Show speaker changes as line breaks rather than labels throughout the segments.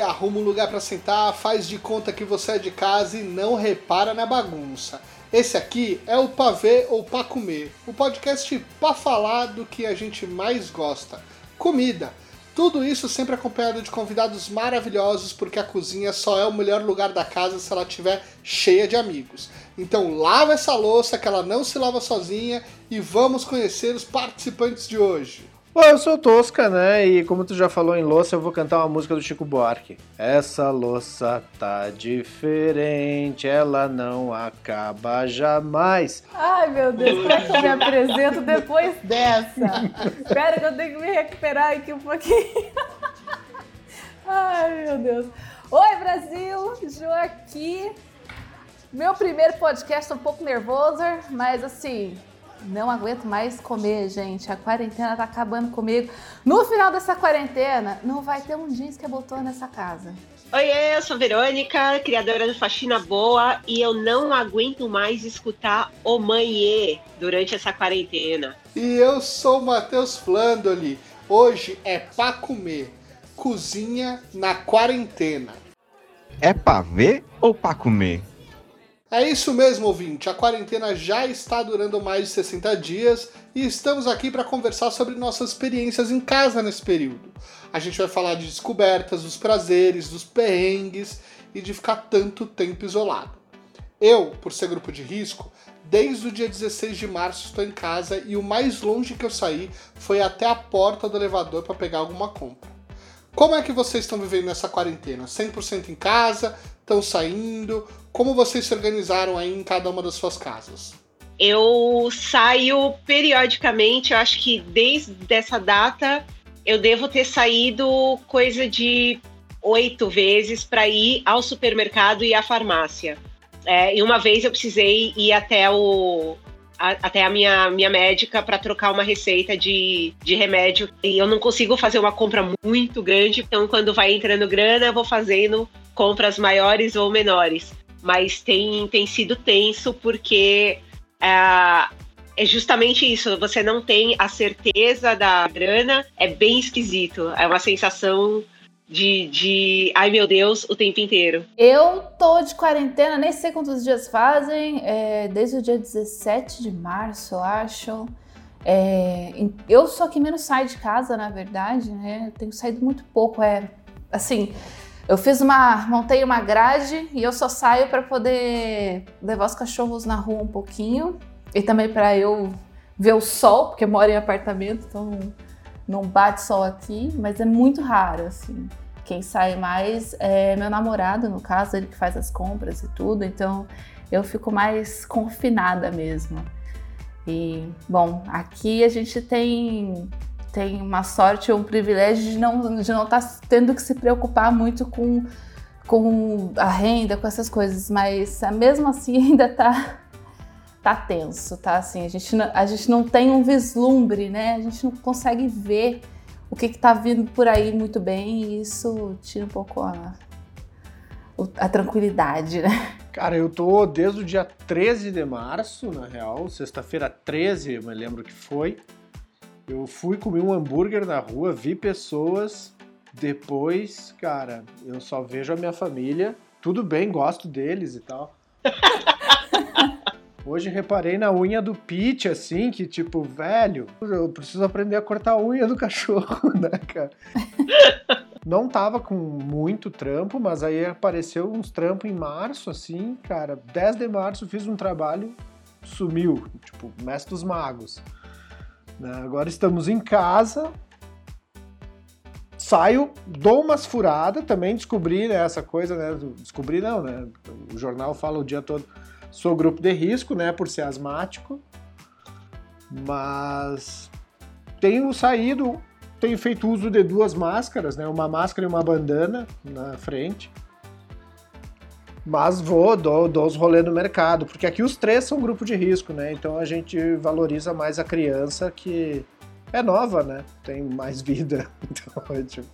arruma um lugar para sentar, faz de conta que você é de casa e não repara na bagunça. Esse aqui é o Pavê ou Pra Comer, o podcast para falar do que a gente mais gosta: comida. Tudo isso sempre acompanhado de convidados maravilhosos, porque a cozinha só é o melhor lugar da casa se ela estiver cheia de amigos. Então lava essa louça que ela não se lava sozinha e vamos conhecer os participantes de hoje.
Bom, eu sou Tosca, né? E como tu já falou em louça, eu vou cantar uma música do Chico Buarque. Essa louça tá diferente, ela não acaba jamais.
Ai, meu Deus, como é que eu me apresento depois dessa? Espera que eu tenho que me recuperar aqui um pouquinho. Ai, meu Deus. Oi, Brasil! Jo aqui. Meu primeiro podcast, um pouco nervoso, mas assim, não aguento mais comer, gente. A quarentena tá acabando comigo. No final dessa quarentena, não vai ter um jeans que botou nessa casa.
Oi, eu sou Verônica, criadora do Faxina Boa, e eu não aguento mais escutar o manhê durante essa quarentena.
E eu sou o Matheus Flandoli. Hoje é pra comer. Cozinha na quarentena.
É pra ver ou pra comer?
É isso mesmo, ouvinte. A quarentena já está durando mais de 60 dias e estamos aqui para conversar sobre nossas experiências em casa nesse período. A gente vai falar de descobertas, dos prazeres, dos perrengues e de ficar tanto tempo isolado. Eu, por ser grupo de risco, desde o dia 16 de março estou em casa e o mais longe que eu saí foi até a porta do elevador para pegar alguma compra. Como é que vocês estão vivendo nessa quarentena? 100% em casa? Estão saindo? Como vocês se organizaram aí em cada uma das suas casas?
Eu saio periodicamente, eu acho que desde essa data eu devo ter saído coisa de oito vezes para ir ao supermercado e à farmácia. É, e uma vez eu precisei ir até o, a, até a minha, minha médica para trocar uma receita de, de remédio. E eu não consigo fazer uma compra muito grande, então quando vai entrando grana, eu vou fazendo compras maiores ou menores. Mas tem, tem sido tenso porque é, é justamente isso, você não tem a certeza da grana, é bem esquisito. É uma sensação de, de ai meu Deus o tempo inteiro?
Eu tô de quarentena, nem sei quantos dias fazem, é, desde o dia 17 de março, eu acho. É, eu sou que menos saio de casa, na verdade, né? Eu tenho saído muito pouco. É assim, eu fiz uma, montei uma grade e eu só saio para poder levar os cachorros na rua um pouquinho e também para eu ver o sol, porque eu moro em apartamento, então não bate sol aqui, mas é muito raro, assim. Quem sai mais é meu namorado, no caso, ele que faz as compras e tudo, então eu fico mais confinada mesmo. E, bom, aqui a gente tem, tem uma sorte, um privilégio de não estar de não tá tendo que se preocupar muito com, com a renda, com essas coisas, mas mesmo assim ainda tá tá tenso, tá assim, a gente, não, a gente não tem um vislumbre, né? A gente não consegue ver o que está vindo por aí muito bem e isso tira um pouco a, a tranquilidade, né?
Cara, eu tô desde o dia 13 de março, na real, sexta-feira 13, eu me lembro que foi. Eu fui comer um hambúrguer na rua, vi pessoas, depois, cara, eu só vejo a minha família. Tudo bem, gosto deles e tal. Hoje reparei na unha do Pete, assim, que tipo, velho, eu preciso aprender a cortar a unha do cachorro, né, cara? Não tava com muito trampo, mas aí apareceu uns trampos em março, assim, cara. 10 de março fiz um trabalho, sumiu, tipo, mestre dos magos. Né? Agora estamos em casa, saio, dou umas furadas, também descobri né, essa coisa, né? Descobri não, né? O jornal fala o dia todo Sou grupo de risco, né, por ser asmático, mas tenho saído, tenho feito uso de duas máscaras, né, uma máscara e uma bandana na frente. Mas vou, dou, dou os rolês no mercado, porque aqui os três são grupo de risco, né? Então a gente valoriza mais a criança que é nova, né? Tem mais vida. Então é tipo.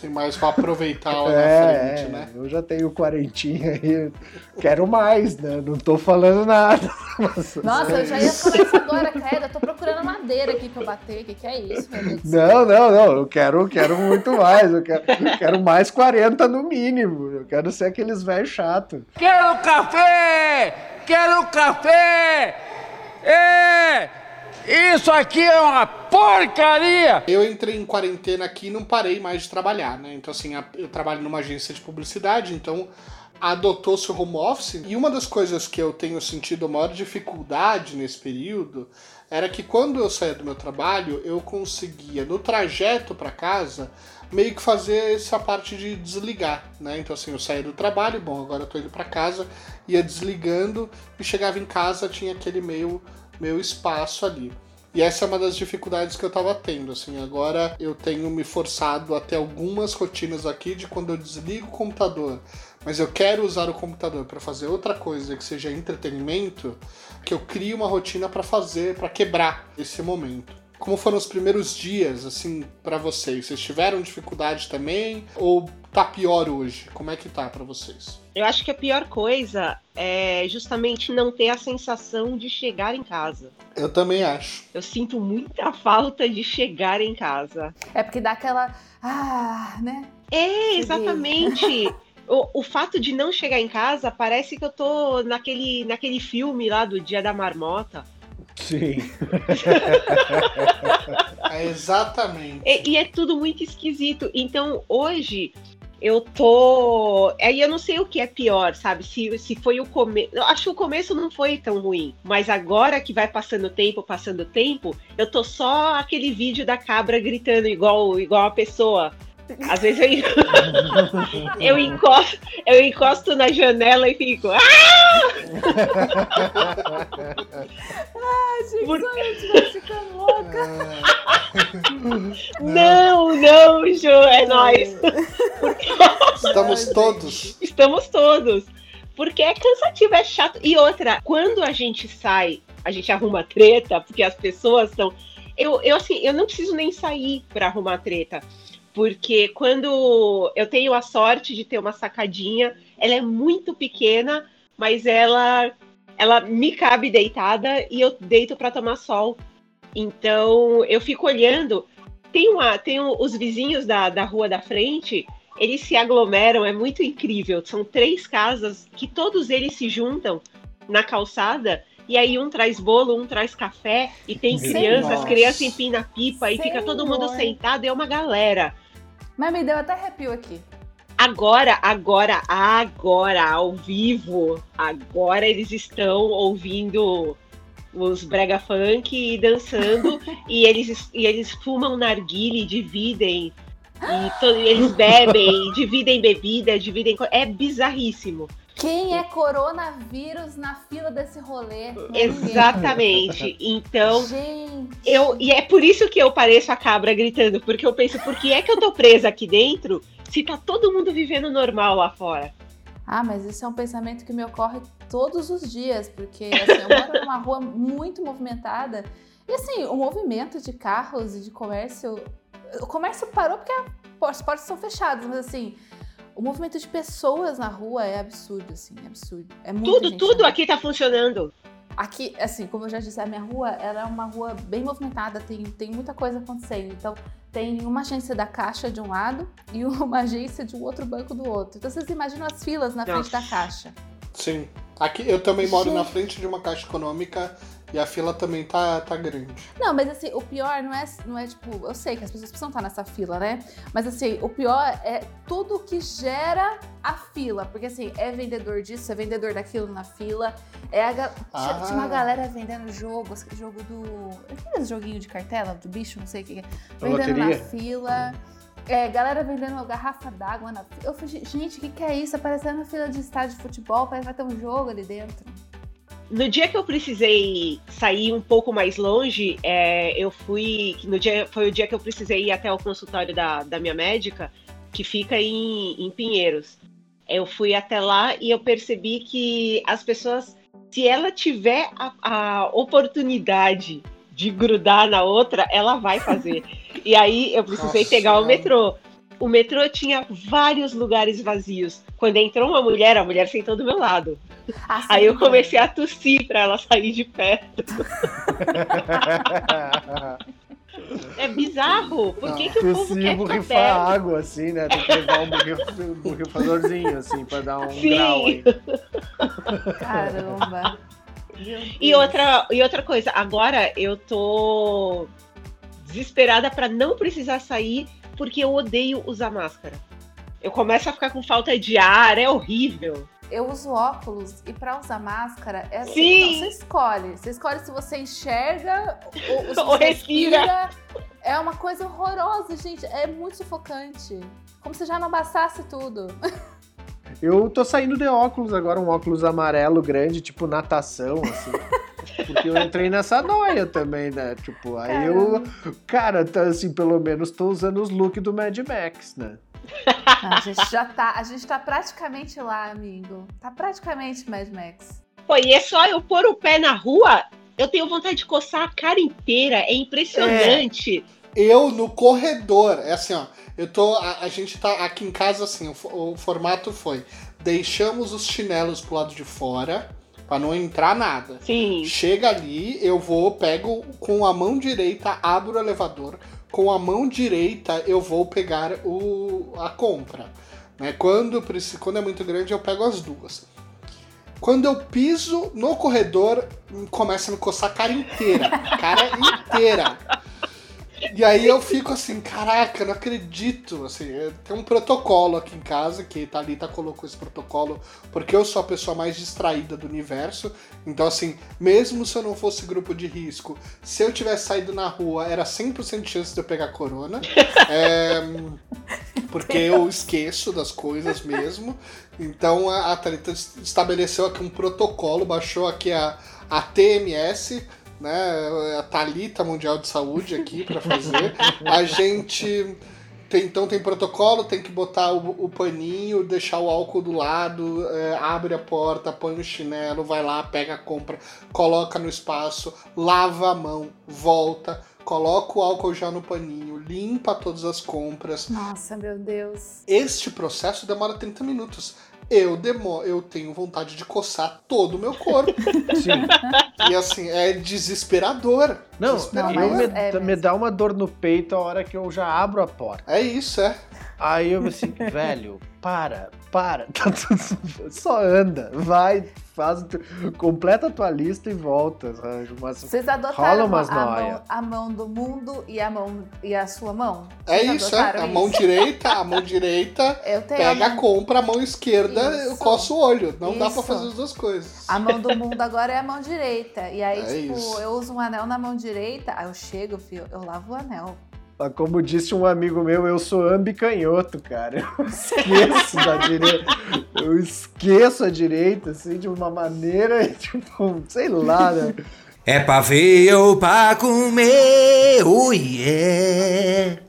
Tem mais pra aproveitar lá
é,
na frente,
é,
né?
Eu já tenho quarentinha aí, quero mais, né? Não tô falando nada.
Nossa, eu já ia falar isso agora, cara. Eu tô procurando madeira aqui pra bater. O que, que é isso, meu Deus?
Não, não, não. Eu quero, quero muito mais. Eu quero, eu quero mais 40 no mínimo. Eu quero ser aqueles velhos chatos.
Quero café! Quero café! É! Isso aqui é uma porcaria!
Eu entrei em quarentena aqui e não parei mais de trabalhar, né? Então, assim, eu trabalho numa agência de publicidade, então adotou-se o home office. E uma das coisas que eu tenho sentido maior dificuldade nesse período era que quando eu saía do meu trabalho, eu conseguia, no trajeto para casa, meio que fazer essa parte de desligar, né? Então, assim, eu saía do trabalho, bom, agora eu tô indo para casa, ia desligando e chegava em casa, tinha aquele meio, meio espaço ali. E essa é uma das dificuldades que eu tava tendo, assim, agora eu tenho me forçado a ter algumas rotinas aqui de quando eu desligo o computador, mas eu quero usar o computador para fazer outra coisa que seja entretenimento, que eu crie uma rotina para fazer, para quebrar esse momento. Como foram os primeiros dias, assim, para vocês? Vocês tiveram dificuldade também? Ou tá pior hoje? Como é que tá para vocês?
Eu acho que a pior coisa é justamente não ter a sensação de chegar em casa.
Eu também acho.
Eu sinto muita falta de chegar em casa.
É porque dá aquela. Ah, né?
É, exatamente. O, o fato de não chegar em casa parece que eu tô naquele, naquele filme lá do Dia da Marmota.
Sim.
É exatamente.
E, e é tudo muito esquisito. Então, hoje, eu tô. Aí eu não sei o que é pior, sabe? Se, se foi o começo. Acho que o começo não foi tão ruim. Mas agora que vai passando o tempo, passando o tempo, eu tô só aquele vídeo da cabra gritando igual, igual a pessoa. Às vezes eu, eu, encosto, eu encosto na janela e fico. "Ah!"
Que
Por-
ficando louca.
Não, não, Ju, é nóis.
Estamos todos.
Estamos todos. Porque é cansativo, é chato. E outra, quando a gente sai, a gente arruma treta, porque as pessoas estão. Eu, eu, assim, eu não preciso nem sair para arrumar treta. Porque quando eu tenho a sorte de ter uma sacadinha, ela é muito pequena, mas ela, ela me cabe deitada e eu deito para tomar sol. Então eu fico olhando. Tem, uma, tem o- os vizinhos da, da rua da frente, eles se aglomeram, é muito incrível. São três casas que todos eles se juntam na calçada. E aí um traz bolo, um traz café, e tem
Senhor.
crianças, as crianças empinam pipa e fica todo mundo
Senhor.
sentado, é uma galera.
Mas me deu até arrepio aqui.
Agora, agora, agora, ao vivo, agora eles estão ouvindo os brega funk e dançando e eles e eles fumam narguile, dividem e to- eles bebem, dividem bebida, dividem é bizarríssimo.
Quem é coronavírus na fila desse rolê? É.
Exatamente. Então,
Gente.
eu e é por isso que eu pareço a cabra gritando, porque eu penso, por que é que eu tô presa aqui dentro se tá todo mundo vivendo normal lá fora?
Ah, mas isso é um pensamento que me ocorre todos os dias, porque assim, eu moro numa rua muito movimentada e assim, o movimento de carros e de comércio. O comércio parou porque as portas são fechadas, mas assim, o movimento de pessoas na rua é absurdo, assim, é absurdo. É muita
Tudo,
gente
tudo aqui tá funcionando.
Aqui, assim, como eu já disse, a minha rua ela é uma rua bem movimentada, tem, tem muita coisa acontecendo. Então, tem uma agência da Caixa de um lado e uma agência de um outro banco do outro. Então, vocês imaginam as filas na frente da
Nossa.
Caixa.
Sim. Aqui eu também moro
Gente.
na frente de uma caixa econômica e a fila também tá, tá grande.
Não, mas assim, o pior não é, não é tipo, eu sei que as pessoas precisam estar nessa fila, né? Mas assim, o pior é tudo que gera a fila. Porque assim, é vendedor disso, é vendedor daquilo na fila. É a
Ah.
tinha uma galera vendendo jogo, jogo do. Aquele joguinho de cartela, do bicho, não sei o que. é. Vendendo na fila. É, galera vendendo uma garrafa d'água na fila. Eu falei, gente, o que, que é isso? Aparecendo na fila de estádio de futebol, parece que vai ter um jogo ali dentro.
No dia que eu precisei sair um pouco mais longe, é, eu fui. No dia, foi o dia que eu precisei ir até o consultório da, da minha médica, que fica em, em Pinheiros. Eu fui até lá e eu percebi que as pessoas, se ela tiver a, a oportunidade de grudar na outra, ela vai fazer. e aí eu precisei
Nossa
pegar o metrô. O metrô tinha vários lugares vazios. Quando entrou uma mulher, a mulher sentou do meu lado.
Ah,
Aí eu
sim.
comecei a tossir pra ela sair de perto. É bizarro. Por que, que o povo quer
borrifar
perto?
água, assim, né? Tem que levar um borrif- borrifadorzinho, assim, pra dar um
Sim.
grau aí.
Caramba.
E outra, e outra coisa, agora eu tô desesperada pra não precisar sair porque eu odeio usar máscara. Eu começo a ficar com falta de ar, é horrível.
Eu uso óculos e pra usar máscara é assim,
Sim.
não, você escolhe. Você escolhe se você enxerga ou, se
Ou
você
respira.
É uma coisa horrorosa, gente. É muito sufocante. Como se já não bastasse tudo.
Eu tô saindo de óculos agora, um óculos amarelo grande, tipo natação, assim. Porque eu entrei nessa noia também, né? Tipo, aí eu. Cara, tá, assim, pelo menos tô usando os looks do Mad Max, né?
A gente já tá, a gente tá praticamente lá, amigo. Tá praticamente Mad Max.
Pô, e é só eu pôr o pé na rua, eu tenho vontade de coçar a cara inteira. É impressionante.
Eu no corredor, é assim, ó. Eu tô. A, a gente tá aqui em casa assim, o, o formato foi: deixamos os chinelos pro lado de fora, pra não entrar nada.
Sim.
Chega ali, eu vou, pego com a mão direita, abro o elevador. Com a mão direita, eu vou pegar o, a compra. Né? Quando, quando é muito grande, eu pego as duas. Quando eu piso no corredor, começa a me coçar a cara inteira. Cara inteira. E aí eu fico assim, caraca, não acredito. Assim, é, tem um protocolo aqui em casa, que Thalita colocou esse protocolo, porque eu sou a pessoa mais distraída do universo. Então, assim, mesmo se eu não fosse grupo de risco, se eu tivesse saído na rua, era 100% de chance de eu pegar corona. É, porque eu esqueço das coisas mesmo. Então a, a Thalita estabeleceu aqui um protocolo, baixou aqui a, a TMS, né? A Thalita Mundial de Saúde aqui para fazer. A gente. Tem, então tem protocolo, tem que botar o, o paninho, deixar o álcool do lado, é, abre a porta, põe o chinelo, vai lá, pega a compra, coloca no espaço, lava a mão, volta, coloca o álcool já no paninho, limpa todas as compras.
Nossa, meu Deus.
Este processo demora 30 minutos. Eu demo eu tenho vontade de coçar todo o meu corpo.
Sim.
e assim, é desesperador.
Não,
Desesperador.
Não,
me,
é
me dá uma dor no peito a hora que eu já abro a porta.
É isso, é.
Aí eu assim, velho, para, para. Tá tudo- Só anda, vai, faz, completa a tua lista e volta. sabe? Mas
Vocês adotaram a
umas
mão,
noia.
a mão do mundo e a mão e a sua mão?
É isso, é. A mão
isso?
direita, a mão direita
Eu tenho
pega
a
a
mão,
compra, a mão esquerda eu
Isso.
coço o olho. Não dá pra
Isso.
fazer as duas coisas.
a mão do mundo agora é a mão direita. E aí,
É
tipo,
isso.
eu uso um anel na mão direita, aí eu chego, filho, eu lavo o anel.
Como disse um amigo meu, eu sou ambicanhoto, cara. Eu esqueço da direita. Eu esqueço a direita, assim, de uma maneira, tipo, sei lá, né?
É pra ver ou pra comer, oh yeah.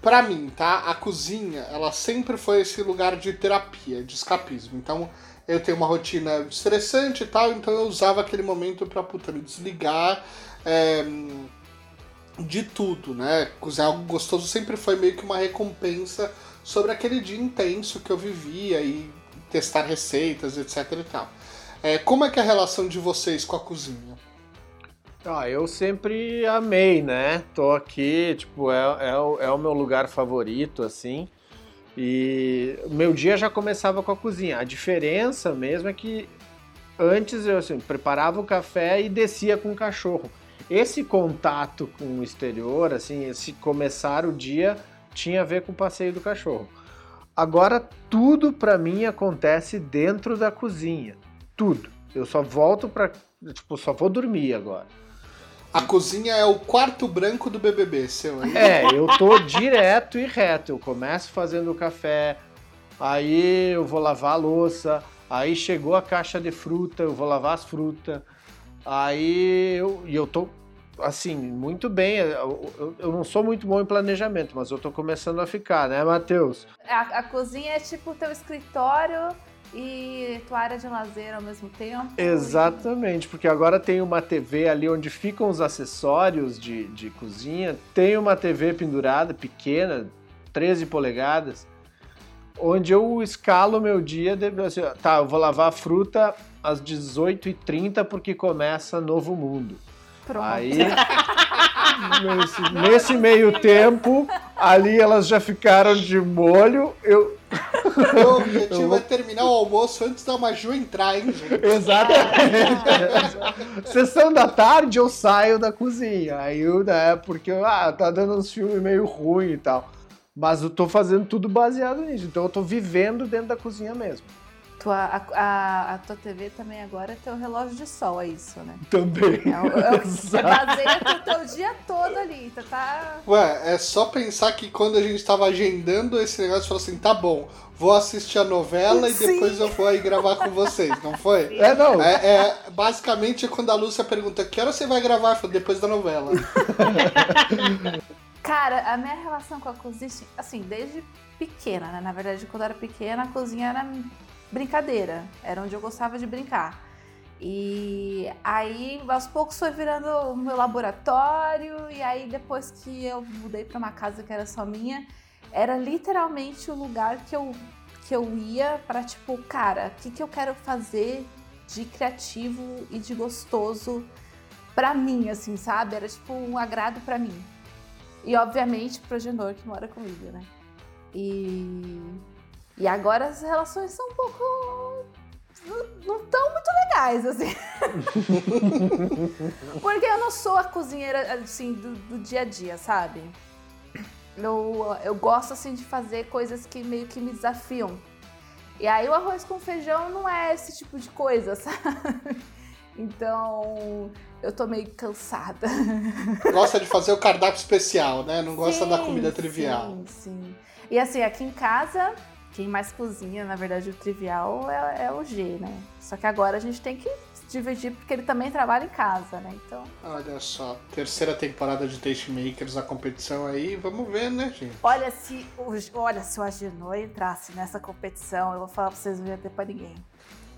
Pra mim, tá? A cozinha, ela sempre foi esse lugar de terapia, de escapismo. Então, eu tenho uma rotina estressante e tal, então eu usava aquele momento pra, puta, me desligar é, de tudo, né? Cozinhar algo gostoso sempre foi meio que uma recompensa sobre aquele dia intenso que eu vivia e testar receitas, etc e tal. É, como é que é a relação de vocês com a cozinha?
Ah, eu sempre amei, né? Tô aqui, tipo, é, é, o- é o meu lugar favorito, assim. E meu dia já começava com a cozinha. A diferença mesmo é que antes eu assim, preparava o café e descia com o cachorro. Esse contato com o exterior, assim, esse começar o dia tinha a ver com o passeio do cachorro. Agora tudo pra mim acontece dentro da cozinha. Tudo. Eu só volto pra. Tipo, só vou dormir agora.
A cozinha é o quarto branco do BBB, seu aí.
É, eu tô direto e reto. Eu começo fazendo o café, aí eu vou lavar a louça, aí chegou a caixa de fruta, eu vou lavar as frutas. Aí eu, e eu tô assim, muito bem. Eu, eu- eu não sou muito bom em planejamento, mas eu tô começando a ficar, né, Matheus?
A, a cozinha é tipo o teu escritório e tua área de lazer ao mesmo tempo.
Exatamente, porque agora tem uma TV ali onde ficam os acessórios de, de cozinha, tem uma TV pendurada, pequena, 13 polegadas, onde eu escalo meu dia, assim, tá, eu vou lavar a fruta às 18h30 porque começa Novo Mundo.
Pronto.
Aí, nesse, nesse meio tempo, ali elas já ficaram de molho, eu...
Meu objetivo é terminar o almoço antes da Maju entrar, hein, gente?
Exatamente. Sessão da tarde eu saio da cozinha. Aí eu, né, porque ah, tá dando uns filmes meio ruins e tal. Mas eu tô fazendo tudo baseado nisso. Então eu tô vivendo dentro da cozinha mesmo.
Tua, a, a, a tua TV também agora é teu relógio de sol, é isso, né?
Também.
É, o- é, o-
Exato.
baseia o teu dia todo ali. Tu tá.
Ué, é só pensar que quando a gente tava agendando esse negócio, falou assim: tá bom, vou assistir a novela e
Sim.
depois eu vou aí gravar com vocês, não foi?
É, não.
É, é, basicamente é quando a Lúcia pergunta: que hora você vai gravar? Eu falo, depois da novela.
Cara, a minha relação com a cozinha, assim, desde pequena, né? Na verdade, quando eu era pequena, a cozinha era brincadeira. Era onde eu gostava de brincar. E aí, aos poucos, foi virando o meu laboratório. E aí, depois que eu mudei pra uma casa que era só minha, era literalmente o lugar que eu, que eu ia pra, tipo, cara, o que, que eu quero fazer de criativo e de gostoso pra mim, assim, sabe? Era, tipo, um agrado pra mim. E obviamente pro Genor que mora comigo, né? E, e agora as relações são um pouco. não estão muito legais, assim. Porque eu não sou a cozinheira, assim, do, do dia a dia, sabe? Eu, eu gosto, assim, de fazer coisas que meio que me desafiam. E aí o arroz com feijão não é esse tipo de coisa, sabe? Então eu tô meio cansada.
Gosta de fazer o cardápio especial, né? Não gosta da
Sim,
comida trivial.
Sim, sim. E assim, aqui em casa, quem mais cozinha, na verdade, o trivial é, é o G, né? Só que agora a gente tem que se dividir porque ele também trabalha em casa, né? Então,
Olha só, terceira temporada de Taste Makers, a competição aí, vamos ver, né, gente?
olha se o, olha, se o Agenor entrasse nessa competição, eu vou falar pra vocês, não ia ter pra ninguém.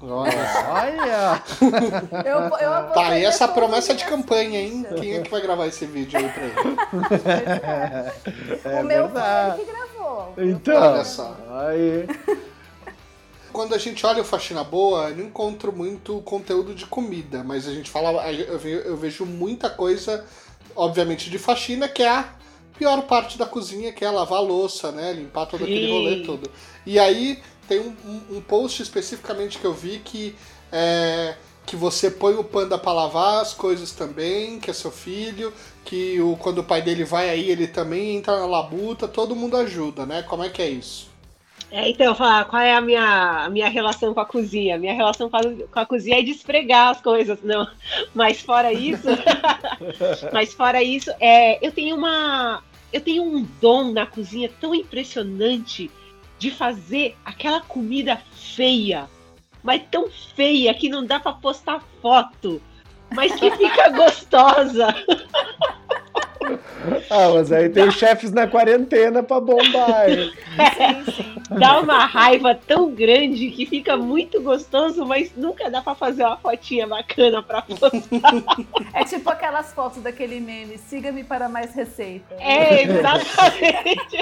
Olha!
Eu, eu
Tá, e essa promessa de campanha, hein? Quem é que vai gravar esse vídeo aí pra ele?
É
o meu
verdade.
foi ele que gravou.
Então,
Olha só.
aí.
Quando a gente olha o Faxina Boa, eu não encontro muito conteúdo de comida, mas a gente fala, eu ve- eu vejo muita coisa, obviamente, de faxina, que é a pior parte da cozinha, que é lavar a louça, né? Limpar todo aquele
Sim.
rolê todo. E aí tem um, um- post especificamente que eu vi que é, que você põe o panda pra lavar as coisas também, que é seu filho, que o, quando o pai dele vai aí, ele também entra na labuta, todo mundo ajuda, né? Como é que é isso?
É, então, falar qual é a minha, a minha relação com a cozinha? Minha relação com a, com a cozinha é de esfregar as coisas, não. Mas fora isso, mas fora isso, é, eu tenho uma, eu tenho um dom na cozinha tão impressionante de fazer aquela comida feia, mas tão feia que não dá pra postar foto, mas que fica gostosa.
Ah, mas aí tem os chefes na quarentena pra bombar.
sim.
Dá uma raiva tão grande que fica muito gostoso, mas nunca dá pra fazer uma fotinha bacana pra postar.
É tipo aquelas fotos daquele meme, siga-me para mais receita.
É, exatamente.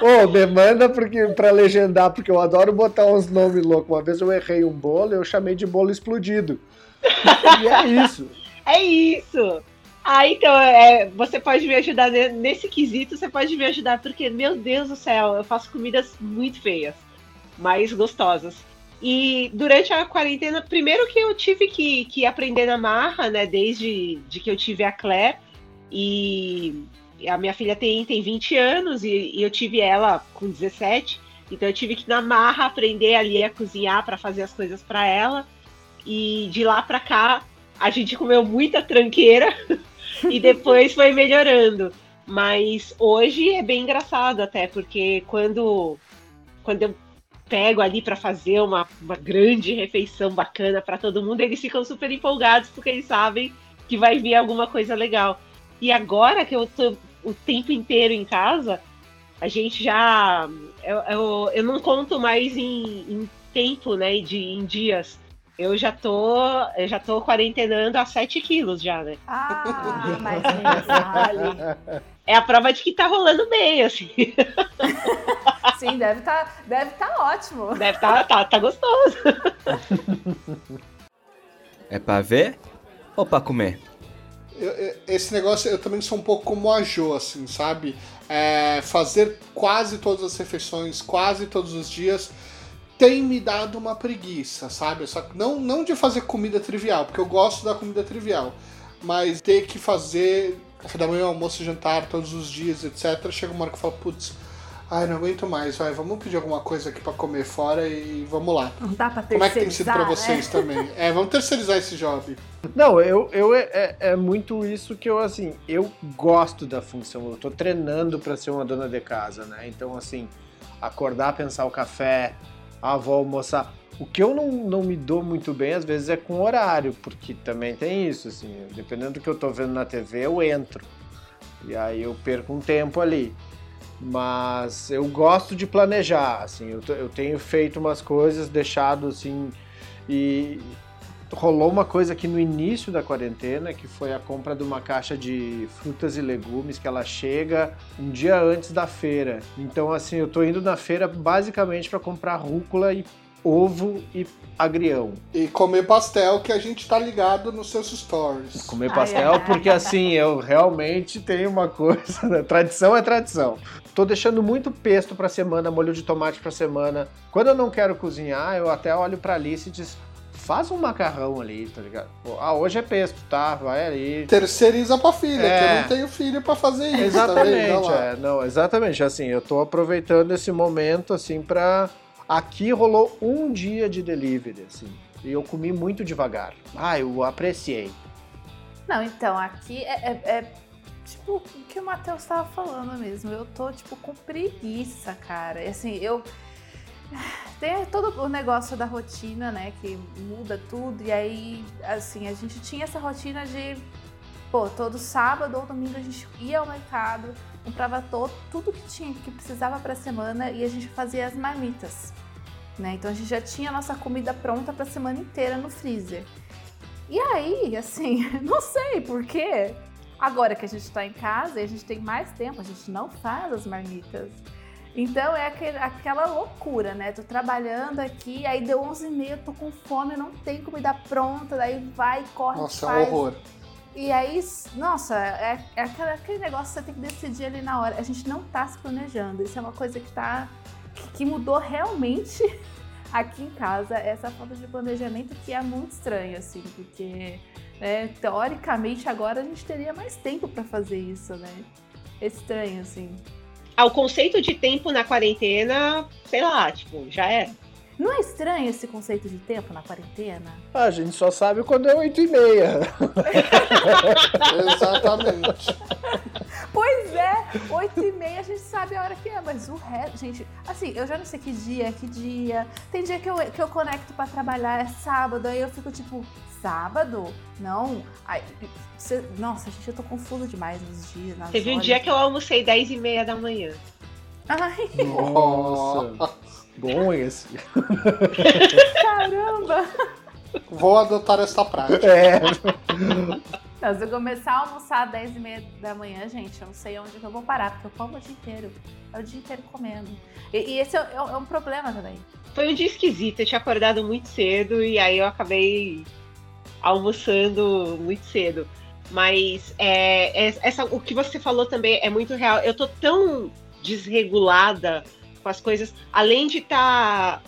Ô, me manda porque, pra legendar, porque eu adoro botar uns nomes loucos. Uma vez eu errei um bolo, eu chamei de bolo explodido. E é isso.
É isso. Ah, então, é, você pode me ajudar ne- nesse quesito, você pode me ajudar, porque, meu Deus do céu, eu faço comidas muito feias, mas gostosas. E durante a quarentena, primeiro que eu tive que, que aprender na marra, né, desde de que eu tive a Claire, e a minha filha tem, tem 20 anos, e, e eu tive ela com 17, então eu tive que na marra aprender ali a cozinhar para fazer as coisas para ela, e de lá para cá, a gente comeu muita tranqueira, e depois foi melhorando. Mas hoje é bem engraçado até, porque quando, quando eu pego ali para fazer uma, uma grande refeição bacana para todo mundo, eles ficam super empolgados porque eles sabem que vai vir alguma coisa legal. E agora que eu tô o tempo inteiro em casa, a gente já. Eu, eu, eu não conto mais em, em tempo, né? De, em dias. Eu já tô. Eu já tô quarentenando a 7 quilos já, né?
Ah, mas vale.
é a prova de que tá rolando bem, assim.
Sim, deve tá, deve tá ótimo.
Deve tá, tá, tá gostoso.
É pra ver ou pra comer?
Eu- eu- esse negócio eu também sou um pouco como a Jo, assim, sabe? É, fazer quase todas as refeições, quase todos os dias, tem me dado uma preguiça, sabe? Só que não, não de fazer comida trivial, porque eu gosto da comida trivial, mas ter que fazer café da manhã, almoço, jantar todos os dias, etc. Chega uma hora que eu falo, putz, ai, não aguento mais, vai, vamos pedir alguma coisa aqui pra comer fora e vamos lá.
Não dá pra
Como é que tem sido pra
terceirizar,
vocês também? É, vamos terceirizar esse job.
Não, eu, eu é, é- é muito isso que eu assim, eu gosto da função. Eu tô treinando pra ser uma dona de casa, né? Então assim, acordar, pensar o café, ah, vou almoçar. O que eu não, não me dou muito bem às vezes é com horário, porque também tem isso, assim, dependendo do que eu tô vendo na TV, eu entro. E aí eu perco um tempo ali. Mas eu gosto de planejar, assim, eu, eu tenho feito umas coisas, deixado assim, e rolou uma coisa aqui no início da quarentena, que foi a compra de uma caixa de frutas e legumes, que ela chega um dia antes da feira. Então, assim, eu tô indo na feira basicamente para comprar rúcula e ovo e agrião.
E comer pastel que a gente tá ligado nos seus stories.
Comer
Ai,
pastel,
ai.
porque assim, eu realmente tenho uma coisa, né? tradição é tradição. Tô deixando muito pesto pra semana, molho de tomate pra semana. Quando eu não quero cozinhar, eu até olho pra Alice e diz, faz um macarrão ali, tá ligado? Ah, hoje é pesto, tá? Vai ali.
Terceiriza pra filha,
É.
que eu não tenho filho pra fazer isso, tá?
Exatamente,
lá.
é, não, exatamente, assim, eu tô aproveitando esse momento, assim, pra... Aqui rolou um dia de delivery, assim, e eu comi muito devagar. Ah, eu apreciei.
Não, então, aqui é, é- é tipo o que o Matheus tava falando mesmo. Eu tô, tipo, com preguiça, cara. E, Assim, eu. Tem todo o negócio da rotina, né? Que muda tudo. E aí, assim, a gente tinha essa rotina de. Pô, todo sábado ou domingo a gente ia ao mercado, comprava todo, tudo que tinha, que precisava pra semana e a gente fazia as marmitas. Né? Então a gente já tinha a nossa comida pronta pra semana inteira no freezer. E aí, assim, não sei por quê. Agora que a gente tá em casa e a gente tem mais tempo, a gente não faz as marmitas. Então é aquele- aquela loucura, né? Tô trabalhando aqui, aí deu 11h30, tô com fome, não tem comida pronta, daí vai, corre,
Nossa, é um
faz.
horror.
E aí, nossa, é, é aquela- aquele negócio que você tem que decidir ali na hora. A gente não tá se planejando. Isso é uma coisa que tá. que- mudou realmente aqui em casa, essa falta de planejamento que é muito estranho, assim, porque né, teoricamente agora a gente teria mais tempo pra fazer isso, né? É estranho, assim.
Ah, o conceito de tempo na quarentena, sei lá, tipo, já é.
Não é estranho esse conceito de tempo na quarentena?
Ah, a gente só sabe quando é 8 e meia.
Exatamente.
Pois é, 8 e meia a gente sabe a hora que é, mas o resto, gente, assim, eu já não sei que dia, é que dia. Tem dia que eu, que eu conecto pra trabalhar, é sábado, aí eu fico tipo, sábado? Não. Ai, cê- nossa, gente, eu tô confusa demais nos dias. nas
Teve um
horas.
dia que eu almocei 10 e meia da manhã.
Ai,
Nossa. Bom esse.
caramba!
Vou adotar esta prática.
É.
Não, se eu começar a almoçar às 10 e meia da manhã, gente, eu não sei onde eu vou parar, porque eu como o dia inteiro. É o dia inteiro comendo. E, e esse é, é um- é um problema também.
Foi um dia esquisito, eu tinha acordado muito cedo e aí eu acabei almoçando muito cedo. Mas é, é- essa, o que você falou também é muito real. Eu tô tão desregulada com as coisas, além de estar.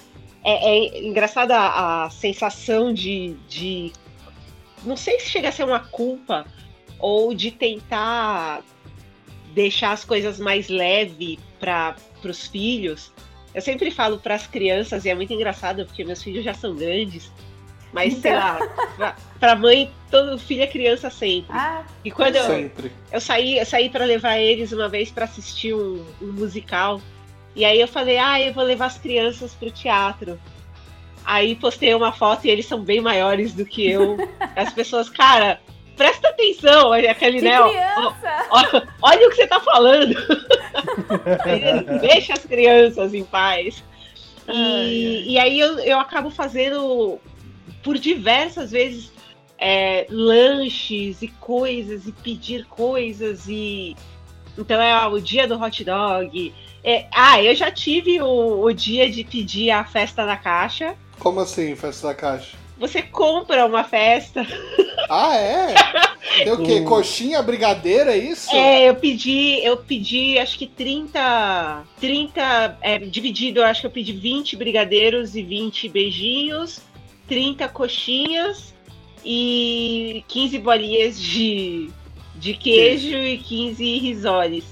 é, é engraçada a, a sensação de, de. Não sei se chega a ser uma culpa ou de tentar deixar as coisas mais leve para os filhos. Eu sempre falo para as crianças, e é muito engraçado porque meus filhos já são grandes, mas sei lá, pra, pra mãe, todo filho é criança sempre.
Ah,
E quando eu,
Sempre.
eu saí, eu saí para levar eles uma vez para assistir um, um musical. E aí eu falei, ah, eu vou levar as crianças pro teatro. Aí postei uma foto e eles são bem maiores do que eu. As pessoas, cara, presta atenção, aquele,
que
né? ó, ó, olha o que você tá falando. Deixa as crianças em paz. E, e aí eu, eu acabo fazendo por diversas vezes é, lanches e coisas e pedir coisas e Então é o dia do hot dog. É, ah, eu já tive o, o dia de pedir a festa da caixa.
Como assim, festa da caixa?
Você compra uma festa.
Ah, é? Tem o quê? Coxinha, brigadeiro, é isso?
É, eu pedi, eu pedi acho que 30. 30. É, dividido, eu acho que eu pedi 20 brigadeiros e 20 beijinhos, 30 coxinhas e 15 bolinhas de, de queijo e 15 risoles.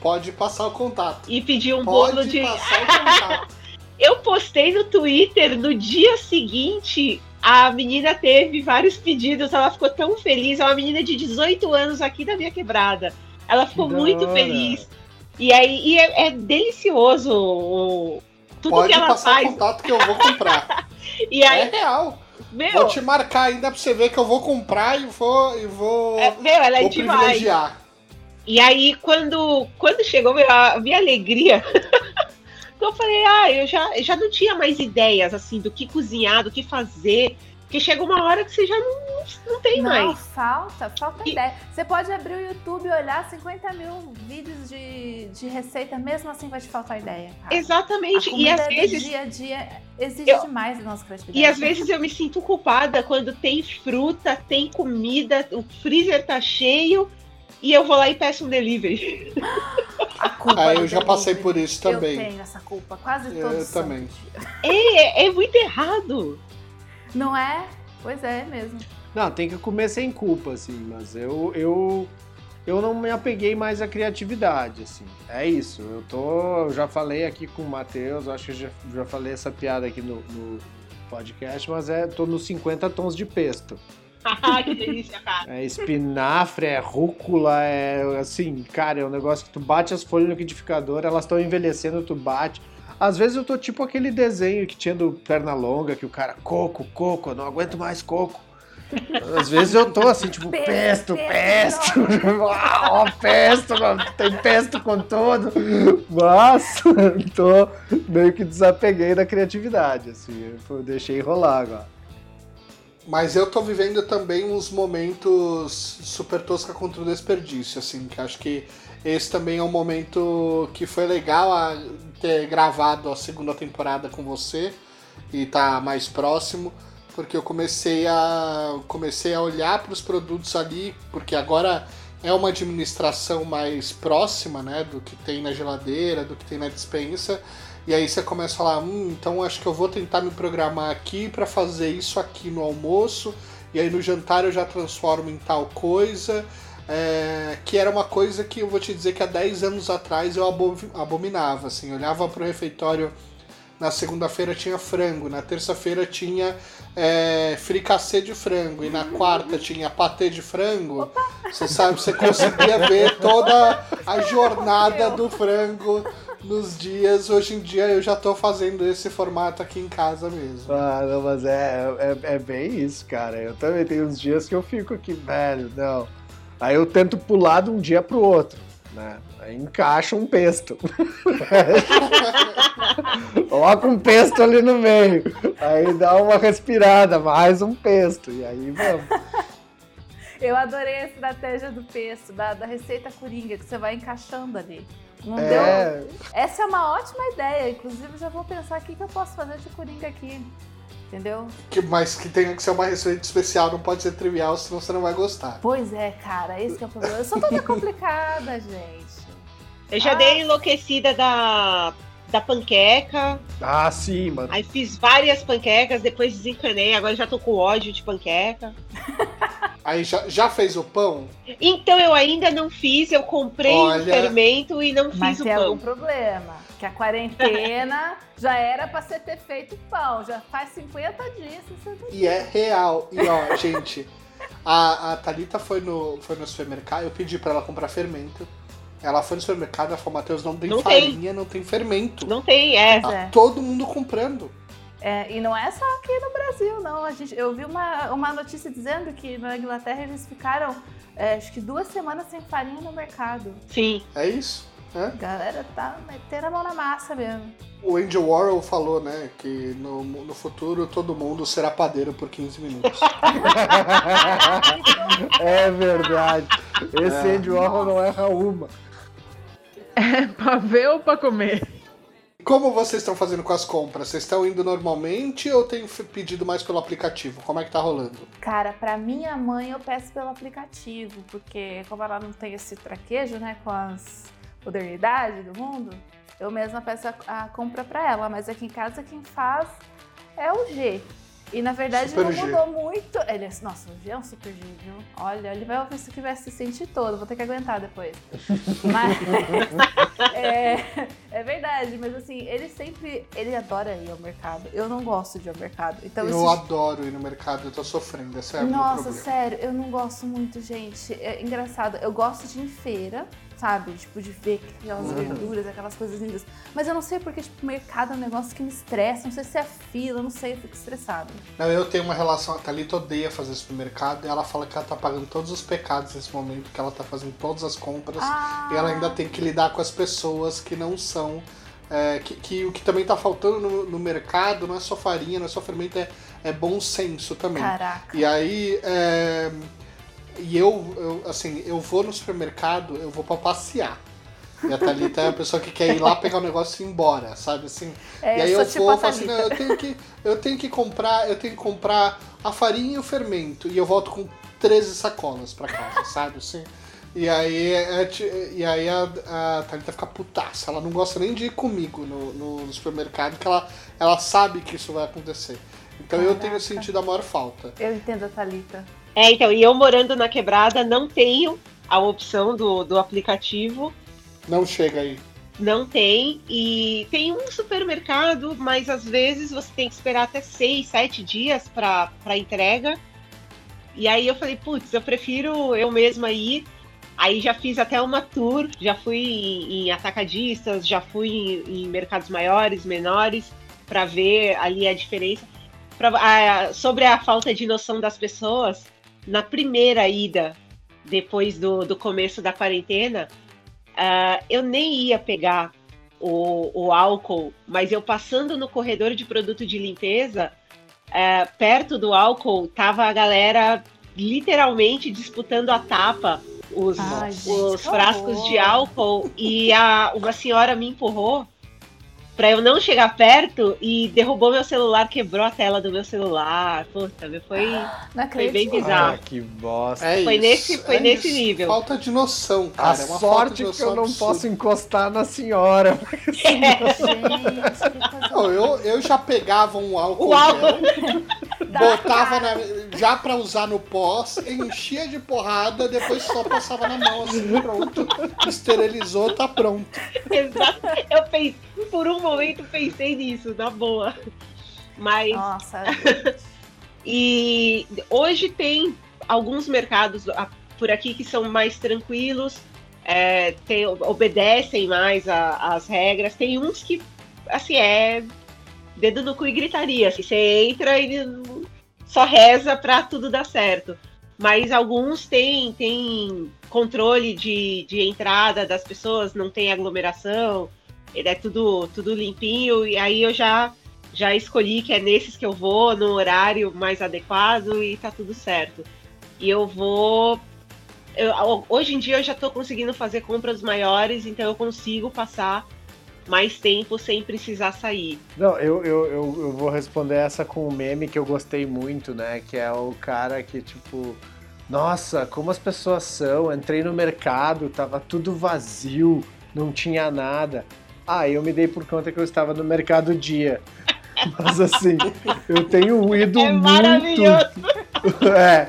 Pode passar o contato.
E pedi um
Pode
bolo de.
passar o contato.
Eu postei no Twitter no dia seguinte. A menina teve vários pedidos, ela ficou tão feliz. É uma menina de 18 anos aqui da minha quebrada. Ela ficou
Que
muito
hora.
feliz. E aí e é, é delicioso o- tudo
Pode
que ela
passar o
faz.
contato que eu vou comprar.
E
É
aí,
real.
meu,
Vou te marcar ainda pra você ver que eu vou comprar e vou, e vou,
é, meu, ela é demais.
privilegiar.
E aí, quando, quando chegou meu, a minha alegria, eu falei, ah, eu já, eu já não tinha mais ideias, assim, do que cozinhar, do que fazer. Porque chega uma hora que você já não, não, tem
Não,
mais.
falta, falta
E-
ideia. Você pode abrir o YouTube e olhar 50 mil vídeos de, de receita, mesmo assim vai te faltar ideia. Cara.
Exatamente.
A
E às vezes.
dia a dia exige
Eu-
demais da nossa criatividade.
E às vezes eu me sinto culpada quando tem fruta, tem comida, o freezer tá cheio e eu vou lá e peço um delivery.
A culpa
Ah, eu já passei por isso também.
Eu tenho essa culpa quase
Eu
todos
também.
É, é muito errado.
Não é? Pois é mesmo.
Não, tem que comer sem culpa, assim, mas eu, eu, eu não me apeguei mais à criatividade, assim. É isso. Eu tô. Eu já falei aqui com o Matheus, acho que já, já falei essa piada aqui no, no podcast, mas é, tô nos 50 tons de pesto.
Que delícia, cara.
É espinafre, é rúcula, é assim, cara, é um negócio que tu bate as folhas no liquidificador, elas estão envelhecendo, tu bate. Às vezes eu tô tipo aquele desenho que tinha do Pernalonga, que o cara, coco, coco, eu não aguento mais coco. Às vezes eu tô assim, tipo, pesto,
Pesto,
pesto, ó, pesto, mano, tem pesto com todo. Mas tô meio que desapeguei da criatividade, assim, eu deixei rolar agora.
Mas eu tô vivendo também uns momentos super tosca contra o desperdício, assim, que acho que esse também é um momento que foi legal a ter gravado a segunda temporada com você e tá mais próximo, porque eu comecei a comecei a olhar para os produtos ali, porque agora é uma administração mais próxima, né, do que tem na geladeira, do que tem na dispensa. E aí você começa a falar, hum, então acho que eu vou tentar me programar aqui para fazer isso aqui no almoço, e aí no jantar eu já transformo em tal coisa. É, que era uma coisa que eu vou te dizer que há 10 anos atrás eu abo- abominava. Assim, eu olhava pro refeitório na segunda-feira tinha frango, na terça-feira tinha é, fricassê de frango, e na quarta tinha patê de frango. Você sabe, você conseguia ver toda a jornada do frango nos dias. Hoje em dia eu já tô fazendo esse formato aqui em casa mesmo.
Ah, não, mas é, é, é bem isso, cara. Eu também tenho uns dias que eu fico aqui, velho, não. Aí eu tento pular de um dia pro outro, né? Aí encaixa um pesto. Coloca um pesto ali no meio. Aí dá uma respirada, mais um pesto. E aí vamos.
Eu adorei a estratégia do pesto, da, da receita coringa, que você vai encaixando ali. Não deu?
É,
Essa é uma ótima ideia. Inclusive, já vou pensar o que, que eu posso fazer de coringa aqui. Entendeu?
Que, mas que tenha que ser uma receita especial, não pode ser trivial, senão você não vai gostar.
Pois é, cara, esse que é o problema. Eu sou toda complicada, gente.
Eu já
Ah.
dei enlouquecida da, da panqueca.
ah, sim, mano.
Aí fiz várias panquecas, depois desencanei, agora já tô com ódio de panqueca.
Aí já, já fez o pão?
Então eu ainda não fiz, eu comprei o
Olha.
fermento e não fiz
Mas
o
tem
pão.
algum problema. Que a quarentena já era pra você ter feito pão. Já faz 50 dias, 60 dias.
E é real. E ó, gente, a, a Thalita foi no, foi no supermercado, eu pedi pra ela comprar fermento. Ela foi no supermercado, ela falou, Matheus, não tem
Não tem.
farinha, não tem fermento.
Não tem, é.
Tá
é.
todo mundo comprando.
É, e não é só aqui no Brasil, não. A gente, eu vi uma, uma notícia dizendo que na Inglaterra eles ficaram, é, acho que duas semanas sem farinha no mercado.
Sim.
É isso. Né?
A galera tá metendo a mão na massa mesmo.
O Andy Warhol falou, né, que no, no futuro todo mundo será padeiro por 15 minutos.
É verdade. Esse
É.
Andy Warhol não erra uma.
É pra ver ou pra comer?
Como vocês estão fazendo com as compras? Vocês estão indo normalmente ou tem pedido mais pelo aplicativo? Como é que tá rolando?
Cara, pra minha mãe eu peço pelo aplicativo, porque como ela não tem esse traquejo, né, com as modernidades do mundo, eu mesma peço a, a compra pra ela, mas aqui em casa quem faz é o G. E na verdade
Super
não
G.
mudou muito. Ele é, nossa, o G é um super G, viu? Olha, ele vai ouvir que vai se sentir todo, vou ter que aguentar depois. Mas é, é verdade, mas assim, ele sempre. Ele adora ir ao mercado. Eu não gosto de ir ao mercado. Então
eu
esse
adoro ir no mercado, eu tô sofrendo, é o meu
nossa, sério, eu não gosto muito, gente. É engraçado, eu gosto de ir em feira, sabe? Tipo, de ver aquelas
Uhum.
verduras, aquelas coisas lindas. Mas eu não sei porque, tipo, mercado é um negócio que me estressa. Não sei se é fila, não sei, eu fico estressada.
Não, eu tenho uma relação, a Thalita odeia fazer supermercado e ela fala que ela tá pagando todos os pecados nesse momento, que ela tá fazendo todas as compras
Ah,
e ela ainda tem que lidar com as pessoas que não são. é, que, que o que também tá faltando no, no mercado não é só farinha, não é só fermento, é, é bom senso também.
Caraca.
E aí, é, e eu, eu, assim, eu vou no supermercado, eu vou pra passear. E a Thalita é a pessoa que quer ir lá pegar o negócio e ir embora, sabe assim?
É,
e aí
eu
eu,
tipo
vou e assim, eu tenho que eu tenho que comprar, eu tenho que comprar a farinha e o fermento e eu volto com 13 sacolas pra casa, sabe assim? E aí, é ti- e aí a, a Thalita fica putaça, ela não gosta nem de ir comigo no, no- supermercado, porque ela, ela sabe que isso vai acontecer. Então eu tenho
Caraca.
sentido a maior falta.
Eu entendo a Thalita.
É, então, e eu morando na quebrada não tenho a opção do, do aplicativo.
Não chega aí.
Não tem. E tem um supermercado, mas às vezes você tem que esperar até seis, sete dias para entrega. E aí eu falei, putz, eu prefiro eu mesma ir. Aí já fiz até uma tour, já fui em, em atacadistas, já fui em, em mercados maiores, menores, para ver ali a diferença. Pra- a- sobre a falta de noção das pessoas, na primeira ida, depois do, do começo da quarentena, ah, eu nem ia pegar o, o álcool, mas eu passando no corredor de produto de limpeza, ah, perto do álcool, tava a galera literalmente disputando a tapa, os,
Ai,
os frascos
horror.
de álcool, e a, uma senhora me empurrou pra eu não chegar perto e derrubou meu celular, quebrou a tela do meu celular. Puta, meu, foi,
Não
foi bem bizarro.
Ah, que bosta.
É
Foi
isso.
nesse- foi
é
nesse
isso.
nível.
Falta de noção,
A
cara. é uma falta
sorte que eu não
absurda.
posso encostar na senhora.
Coisa
Não, eu, eu já pegava um álcool,
O álcool.
gel, botava na- já pra usar no pós, enchia de porrada, depois só passava na mão assim, pronto. Esterilizou, tá pronto.
Exato. Eu pensei, por um momento pensei nisso, na boa. Mas
Nossa,
e hoje tem alguns mercados por aqui que são mais tranquilos, é, tem- obedecem mais as regras. Tem uns que assim é dedo no cu e gritaria. Assim, você entra e só reza pra tudo dar certo. Mas alguns têm, têm controle de, de entrada das pessoas, não tem aglomeração, ele é tudo, tudo limpinho, e aí eu já, já escolhi que é nesses que eu vou, no horário mais adequado, e tá tudo certo. E eu vou. eu- hoje em dia eu já tô conseguindo fazer compras maiores, então eu consigo passar mais tempo sem precisar sair.
Não, eu, eu, eu, eu vou responder essa com um meme que eu gostei muito, né? Que é o cara que, tipo, nossa, como as pessoas são. Entrei no mercado, tava tudo vazio, não tinha nada. Ah, eu me dei por conta que eu estava no mercado dia. Mas assim, eu tenho ido
É
muito.
maravilhoso!
É,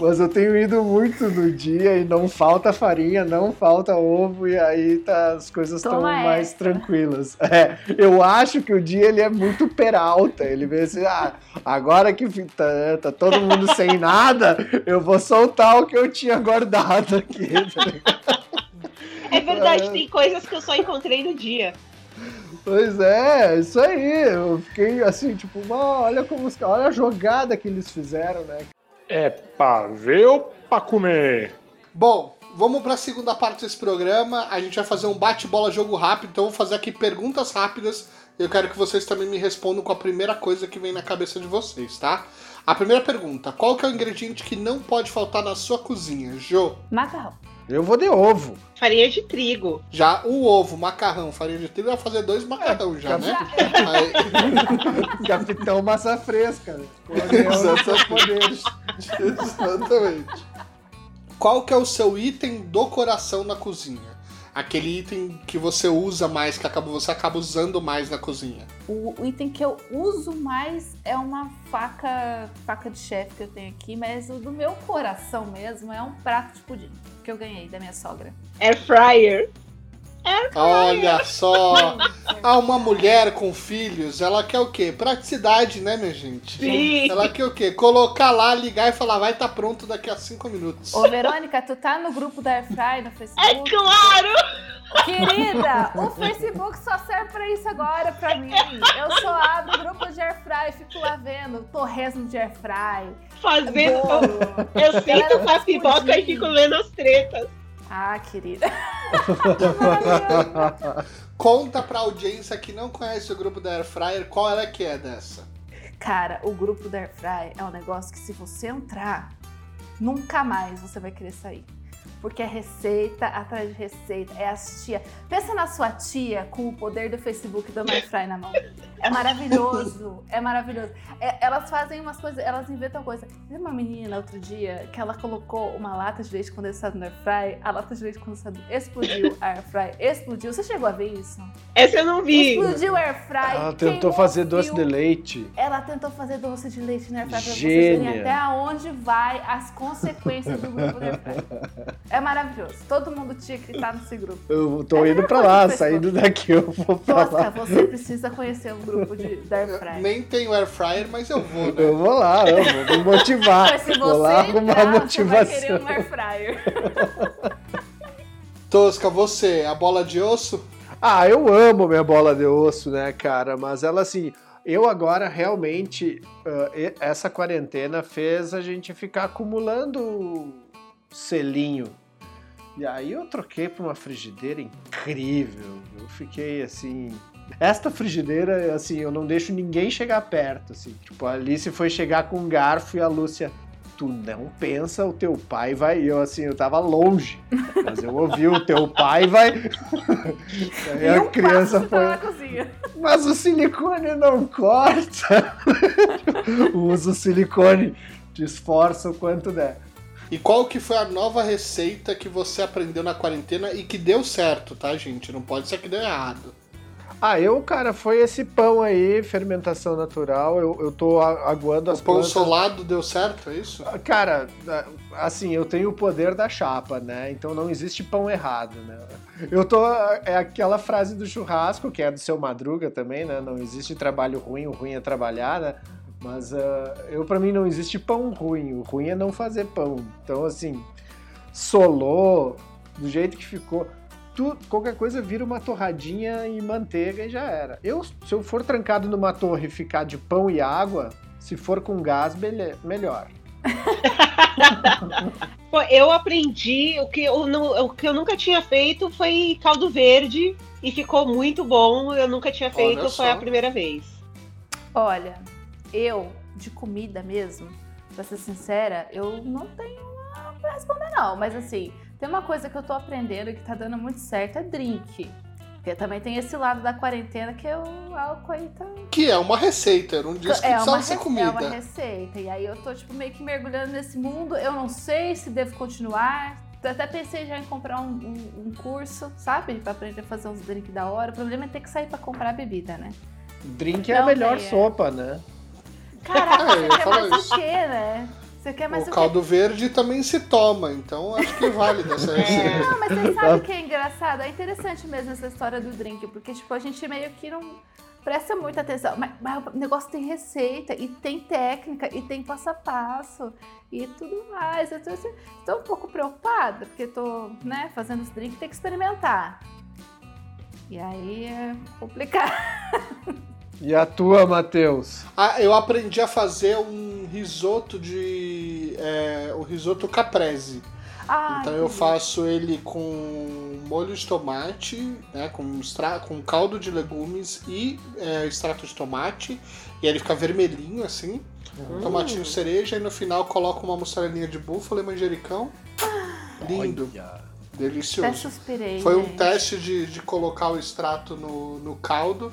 mas eu tenho ido muito no dia e não falta farinha, não falta ovo e aí tá, as coisas estão mais tranquilas. É, eu acho que o dia ele é muito peralta, ele vê assim, ah, agora que tá, tá todo mundo sem nada, eu vou soltar o que eu tinha guardado aqui. tá ligado?
É verdade, tem coisas que eu só encontrei no dia.
Pois é, isso aí. Eu fiquei assim, tipo, "Ah, olha como os- olha a jogada que eles fizeram, né?
É pra ver ou pra comer?
Bom, vamos pra segunda parte desse programa. A gente vai fazer um bate-bola jogo rápido, então eu vou fazer aqui perguntas rápidas. Eu quero que vocês também me respondam com a primeira coisa que vem na cabeça de vocês, tá? A primeira pergunta: qual que é o ingrediente que não pode faltar na sua cozinha, Jo?
macarrão.
Eu vou de ovo.
Farinha de trigo.
Já o ovo, macarrão, farinha de trigo, vai fazer dois macarrão já, né? Aí-
Capitão Massa Fresca. né? Seus poderes.
Exatamente. Qual que é o seu item do coração na cozinha? Aquele item que você usa mais, que acaba, você acaba usando mais na cozinha.
O, o item que eu uso mais é uma faca, faca de chefe que eu tenho aqui, mas o do meu coração mesmo é um prato de pudim que eu ganhei da minha sogra.
Air fryer.
Olha só! Ah, uma mulher com filhos, ela quer o quê? Praticidade, né, minha gente?
Sim.
Ela quer o quê? Colocar lá, ligar e falar, vai estar pronto daqui a cinco minutos.
Ô, Verônica, tu tá no grupo da Airfry no Facebook?
É claro!
Querida, o Facebook só serve pra isso agora pra mim. Eu só abro o grupo de Airfry, fico lá vendo torresmo de Airfry.
Fazendo.
bolo.
Eu sinto
Galera,
com a pipoca e fico vendo as tretas.
Ah, querida.
Conta pra audiência que não conhece o grupo da Air Fryer qual ela que é dessa.
Cara, o grupo da Airfry é um negócio que se você entrar, nunca mais você vai querer sair. Porque é receita atrás de receita, é as tia. Pensa na sua tia com o poder do Facebook da Airfry na mão. É maravilhoso, é maravilhoso. É- elas fazem umas coisas, elas inventam coisas. Teve uma menina outro dia que ela colocou uma lata de leite condensado no Airfry, a lata de leite condensado explodiu, a Airfry explodiu. Você chegou a ver isso?
Essa eu não vi.
Explodiu o Airfry.
Ela tentou fazer doce de leite.
Ela tentou fazer doce de leite na Airfry pra vocês verem até onde vai as consequências do grupo da Airfry. É maravilhoso. Todo mundo tinha que estar nesse grupo.
Eu tô
É
indo pra lá, saindo daqui eu vou pra
Tosca,
lá.
você precisa conhecer o grupo de, da Airfry.
Nem tenho Air Fryer, mas eu vou, né?
Eu vou lá, eu vou me motivar.
Mas se
vou
você
lá arrumar
entrar, você vai
motivação.
querer um Air Fryer.
Tosca, você, a bola de osso?
Ah, eu amo minha bola de osso, né, cara? Mas ela, assim, eu agora realmente. e- essa quarentena fez a gente ficar acumulando selinho. E aí eu troquei por uma frigideira incrível. Eu fiquei assim. Esta frigideira, assim, eu não deixo ninguém chegar perto, assim. Tipo, a Alice foi chegar com um garfo e a Lúcia. Tu não pensa, o teu pai vai. Eu, assim, eu tava longe. Mas eu ouvi o teu pai vai. Aí
E
a criança foi. Mas o silicone não corta. Usa o silicone, te esforça o quanto der.
E qual que foi a nova receita que você aprendeu na quarentena e que deu certo, tá, gente? Não pode ser que deu errado.
Ah, eu, cara, foi esse pão aí, fermentação natural. Eu, eu tô aguando as
O pão
plantas.
solado deu certo, é isso?
Cara, assim, eu tenho o poder da chapa, né? Então não existe pão errado, né? Eu tô. É aquela frase do churrasco, que é do seu Madruga também, né? Não existe trabalho ruim, o ruim é trabalhar, né? Mas ah, eu, para mim, não existe pão ruim. O ruim é não fazer pão. Então, assim, solou, do jeito que ficou. Tu, qualquer coisa vira uma torradinha e manteiga e já era. Eu, se eu for trancado numa torre e ficar de pão e água, se for com gás, melhor.
Pô, eu aprendi o que eu, não- o que eu nunca tinha feito foi caldo verde e ficou muito bom. Eu nunca tinha feito,
Olha
foi
só.
a primeira vez.
Olha, eu, de comida mesmo, pra ser sincera, eu não tenho uma pra responder, não. Mas assim, tem uma coisa que eu tô aprendendo e que tá dando muito certo, é drink. Porque também tem esse lado da quarentena que é o álcool aí tá.
Que é uma receita, não disse que
é,
precisava ser comida.
é uma receita. E aí eu tô, tipo, meio que mergulhando nesse mundo. Eu não sei se devo continuar. Eu até pensei já em comprar um, um- um curso, sabe? Pra aprender a fazer uns drinks da hora. O problema é ter que sair pra comprar bebida, né?
Drink é a melhor
é.
sopa, né?
Caraca,
Ah, ia
você quer
falar
mais
isso.
o quê, né? Você quer mais
O
o, quê?
caldo verde também se toma, então acho que vale dessa receita.
Não, mas você sabe o que é engraçado? É interessante mesmo essa história do drink, porque, tipo, a gente meio que não presta muita atenção. Mas, mas o negócio tem receita, e tem técnica, e tem passo a passo, e tudo mais. Eu tô, assim, tô um pouco preocupada, porque tô, né, fazendo os drinks, tem que experimentar. E aí é complicado.
E a tua, Matheus?
Ah, eu aprendi a fazer um risoto de. É, o risoto caprese.
Ai,
Então eu faço ele com molho de tomate, né, com, extra, com caldo de legumes e é, extrato de tomate. E aí ele fica vermelhinho assim.
Hum.
Tomatinho cereja e no final coloco uma mussarelinha de búfala e manjericão. Lindo.
Olha.
Delicioso.
Até suspirei.
Foi um
gente.
teste de, de colocar o extrato no, no caldo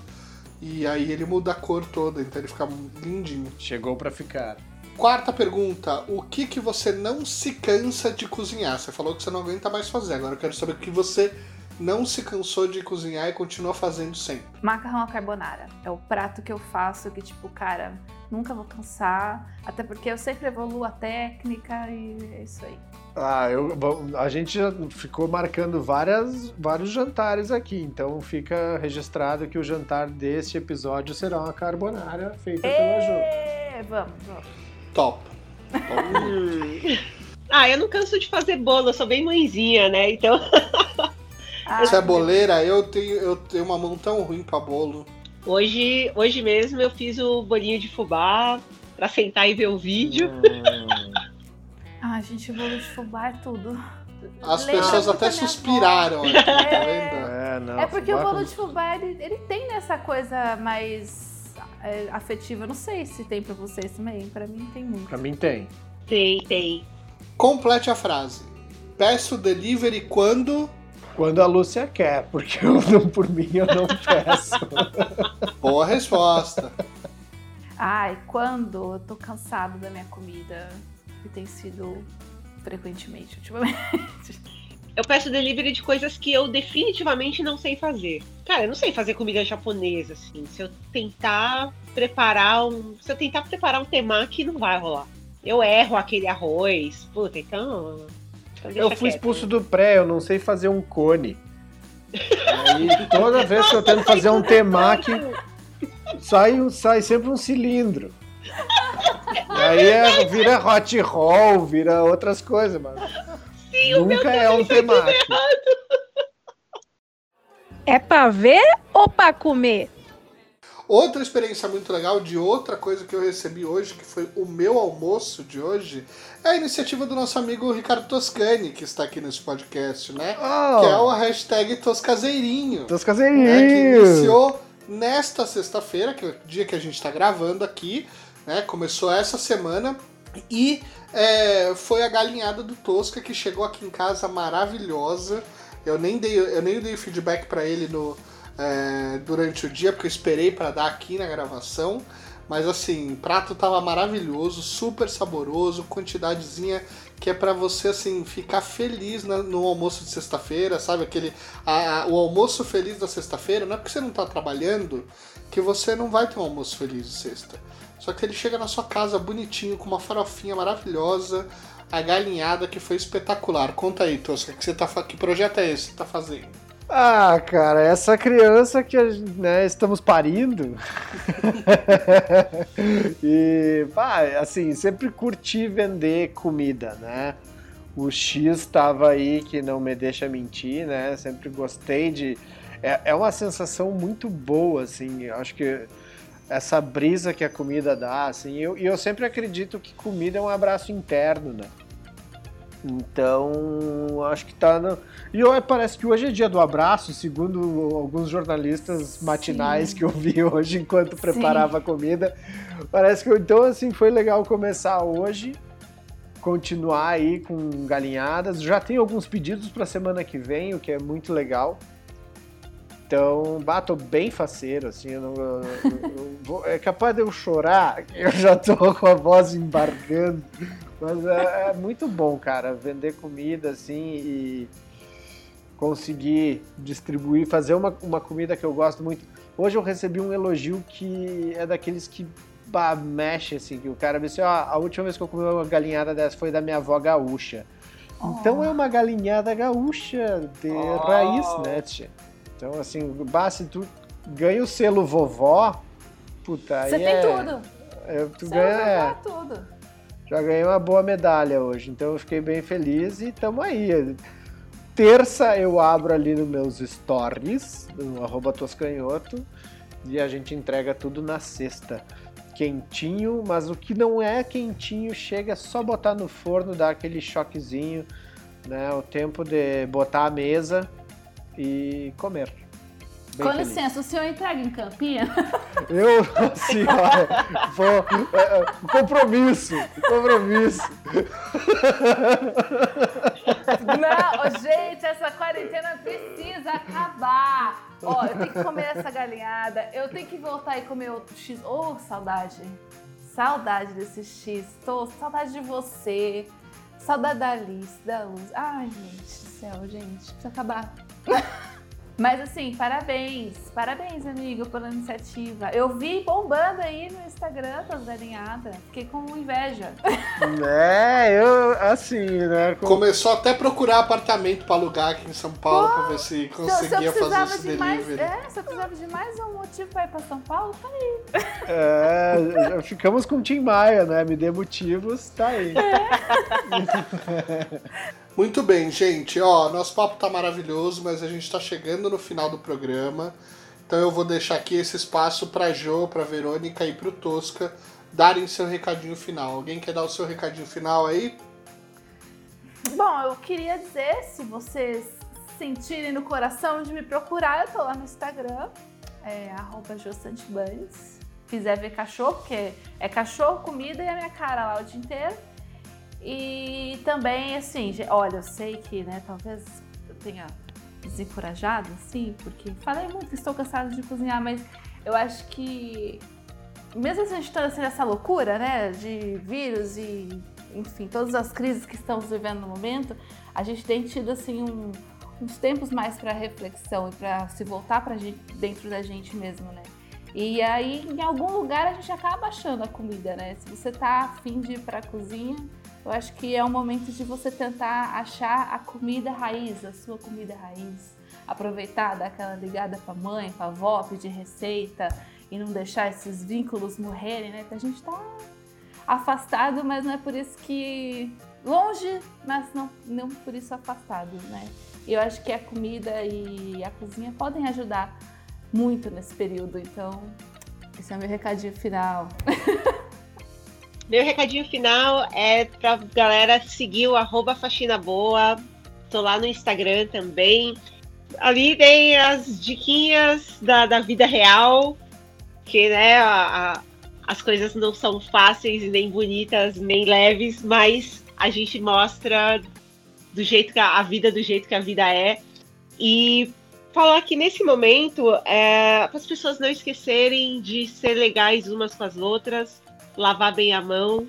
e aí ele muda a cor toda, então ele fica lindinho.
Chegou pra ficar.
Quarta pergunta: o que que você não se cansa de cozinhar? Você falou que você não aguenta mais fazer. Agora eu quero saber o que você não se cansou de cozinhar e continua fazendo sempre.
Macarrão à carbonara. É o prato que eu faço que, tipo, cara, nunca vou cansar. Até porque eu sempre evoluo a técnica e é isso aí.
Ah, eu, bom, a gente já ficou marcando várias, vários jantares aqui, então fica registrado que o jantar deste episódio será uma carbonara feita pela Jo.
É, vamos, vamos.
Top.
Ah, eu não canso de fazer bolo, eu sou bem mãezinha, né? Então.
Ah,
Você é boleira? Eu tenho, eu tenho uma mão tão ruim pra bolo.
Hoje, hoje mesmo eu fiz o bolinho de fubá pra sentar e ver o vídeo.
Ah, gente, bolo de fubá é tudo.
As
Lembra
pessoas até suspiraram aqui, tá
É.
vendo?
É, não.
é porque o
fubá
bolo de fubá, ele, ele tem essa coisa mais é, afetiva. Eu não sei se tem pra vocês também. Pra mim tem muito.
Pra mim tem.
Tem, tem.
Complete a frase. Peço delivery quando.
Quando a Lúcia quer, porque eu não, por mim eu não peço.
Boa resposta.
Ai, quando eu tô cansado da minha comida, que tem sido frequentemente ultimamente.
Eu peço delivery de coisas que eu definitivamente não sei fazer. Cara, eu não sei fazer comida japonesa, assim. Se eu tentar preparar um. Se eu tentar preparar um temaki, não vai rolar. Eu erro aquele arroz. Puta, então. Então
Eu fui
quieto.
expulso do pré, eu não sei fazer um cone. Aí toda vez que eu tento fazer um temaki, sai, sai sempre um cilindro. E aí é- vira hot roll, vira outras coisas, mano.
Sim,
Nunca é um temaki.
É pra ver ou pra comer?
Outra experiência muito legal de outra coisa que eu recebi hoje, que foi o meu almoço de hoje, é a iniciativa do nosso amigo Ricardo Toscani, que está aqui nesse podcast, né? Que é o hashtag Toscazeirinho.
Dos
né, que iniciou nesta sexta-feira, que é o dia que a gente está gravando aqui, né? Começou essa semana e é, foi a galinhada do Tosca que chegou aqui em casa maravilhosa. Eu nem dei, eu nem dei feedback para ele no, é, durante o dia, porque eu esperei para dar aqui na gravação. Mas assim, o prato tava maravilhoso, super saboroso, quantidadezinha que é pra você assim ficar feliz no almoço de sexta-feira, sabe? Aquele a- a- o almoço feliz da sexta-feira, não é porque você não tá trabalhando que você não vai ter um almoço feliz de sexta. Só que ele chega na sua casa bonitinho com uma farofinha maravilhosa, a galinhada que foi espetacular. Conta aí, Tosca, que você tá que projeto é esse que você tá fazendo?
Ah, cara, essa criança que né, estamos parindo. e, pá, assim, sempre curti vender comida, né? O X estava aí que não me deixa mentir, né? Sempre gostei de. É, é uma sensação muito boa, assim. eu Acho que essa brisa que a comida dá, assim. eu- E eu, sempre acredito que comida é um abraço interno, né? Então, acho que tá. No... E eu- parece que hoje é dia do abraço, segundo alguns jornalistas matinais
Sim.
que eu vi hoje enquanto preparava a comida. Parece que então assim foi legal começar hoje, continuar aí com galinhadas. Já tem alguns pedidos para semana que vem, o que é muito legal. Então, bato bem faceiro, assim, eu não, eu- eu vou- é capaz de eu chorar, eu já tô com a voz embargando. Mas é, é muito bom, cara, vender comida assim e conseguir distribuir, fazer uma, uma comida que eu gosto muito. Hoje eu recebi um elogio que é daqueles que bah, mexe, assim, que o cara disse, ó, a última vez que eu comi uma galinhada dessa foi da minha avó gaúcha. Então é uma galinhada gaúcha de
Oh.
raiz, né, tia? Então, assim, bah, se tu ganha o selo vovó, puta,
Você tem
é-
tudo.
é, tu
Você
ganha,
vai
é,
tudo.
Já ganhei uma boa medalha hoje, então eu fiquei bem feliz e tamo aí. Terça eu abro ali nos meus stories, no arroba toscanhoto, e a gente entrega tudo na sexta. Quentinho, mas o que não é quentinho chega só botar no forno, dar aquele choquezinho, né? O tempo de botar a mesa e comer. Bem
Com
feliz.
licença, o senhor entrega em Campina?
Eu, assim, ó, vou, é, é, compromisso, compromisso.
Não, gente, essa quarentena precisa acabar. Ó, eu tenho que comer essa galinhada, eu tenho que voltar e comer outro X. Ô, saudade. Saudade desse X. Tô, saudade de você. Saudade da Alice, da Luz. Ai, gente do céu, gente. Precisa acabar. Mas assim, parabéns. Parabéns, amigo, pela iniciativa. Eu vi bombando aí no Instagram das galinhadas. Fiquei com inveja.
É, eu, assim, né? com-
Começou até a procurar apartamento pra alugar aqui em São Paulo pra ver se
Se eu- se
conseguia fazer esse
de mais,
delivery.
é, se eu precisava de mais um motivo pra ir pra São Paulo, tá aí.
É, ficamos com o Tim Maia, né? Me dê motivos, tá aí.
Muito bem, gente. Ó, nosso papo tá maravilhoso, mas a gente tá chegando no final do programa. Então eu vou deixar aqui esse espaço pra Jo, pra Verônica e pro Tosca darem seu recadinho final. Alguém quer dar o seu recadinho final aí?
Bom, eu queria dizer, se vocês sentirem no coração de me procurar, eu tô lá no Instagram, é josantibanes. Quiser ver cachorro, porque é cachorro, comida e a minha cara lá o dia inteiro. E também, assim, olha, eu sei que, né, talvez eu tenha desencorajado, assim, porque falei muito estou cansada de cozinhar, mas eu acho que mesmo a gente estando assim nessa loucura, né, de vírus e, enfim, todas as crises que estamos vivendo no momento, a gente tem tido, assim, um- uns tempos mais para reflexão e para se voltar para dentro da gente mesmo, né. E aí, em algum lugar, a gente acaba achando a comida, né? Se você tá afim de ir pra cozinha, eu acho que é o momento de você tentar achar a comida raiz, a sua comida raiz. Aproveitar, dar aquela ligada pra mãe, pra avó, pedir receita e não deixar esses vínculos morrerem, né? Que a gente tá afastado, mas não é por isso que. longe, mas não, não por isso afastado, né? Eu acho que a comida e a cozinha podem ajudar muito nesse período, então esse é meu recadinho final.
Meu recadinho final é pra galera seguir o arroba faxina boa. Tô lá no Instagram também. Ali tem as diquinhas da, da vida real, que né, a- a- as coisas não são fáceis, nem bonitas, nem leves, mas a gente mostra do jeito que a, a vida do jeito que a vida é. E falar que nesse momento é para as pessoas não esquecerem de ser legais umas com as outras, lavar bem a mão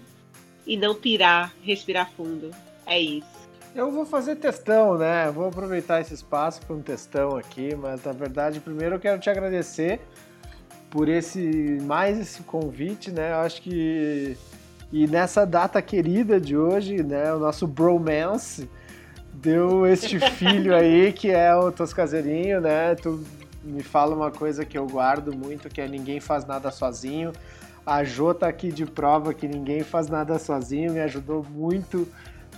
e não pirar, respirar fundo. É isso.
Eu vou fazer testão, né? Vou aproveitar esse espaço para um testão aqui, mas na verdade, primeiro eu quero te agradecer por esse mais esse convite, né? Eu acho que e nessa data querida de hoje, né, o nosso bromance deu este filho aí que é o Toscazeirinho, né? Tu me fala uma coisa que eu guardo muito, que é ninguém faz nada sozinho. A Jô tá aqui de prova que ninguém faz nada sozinho, me ajudou muito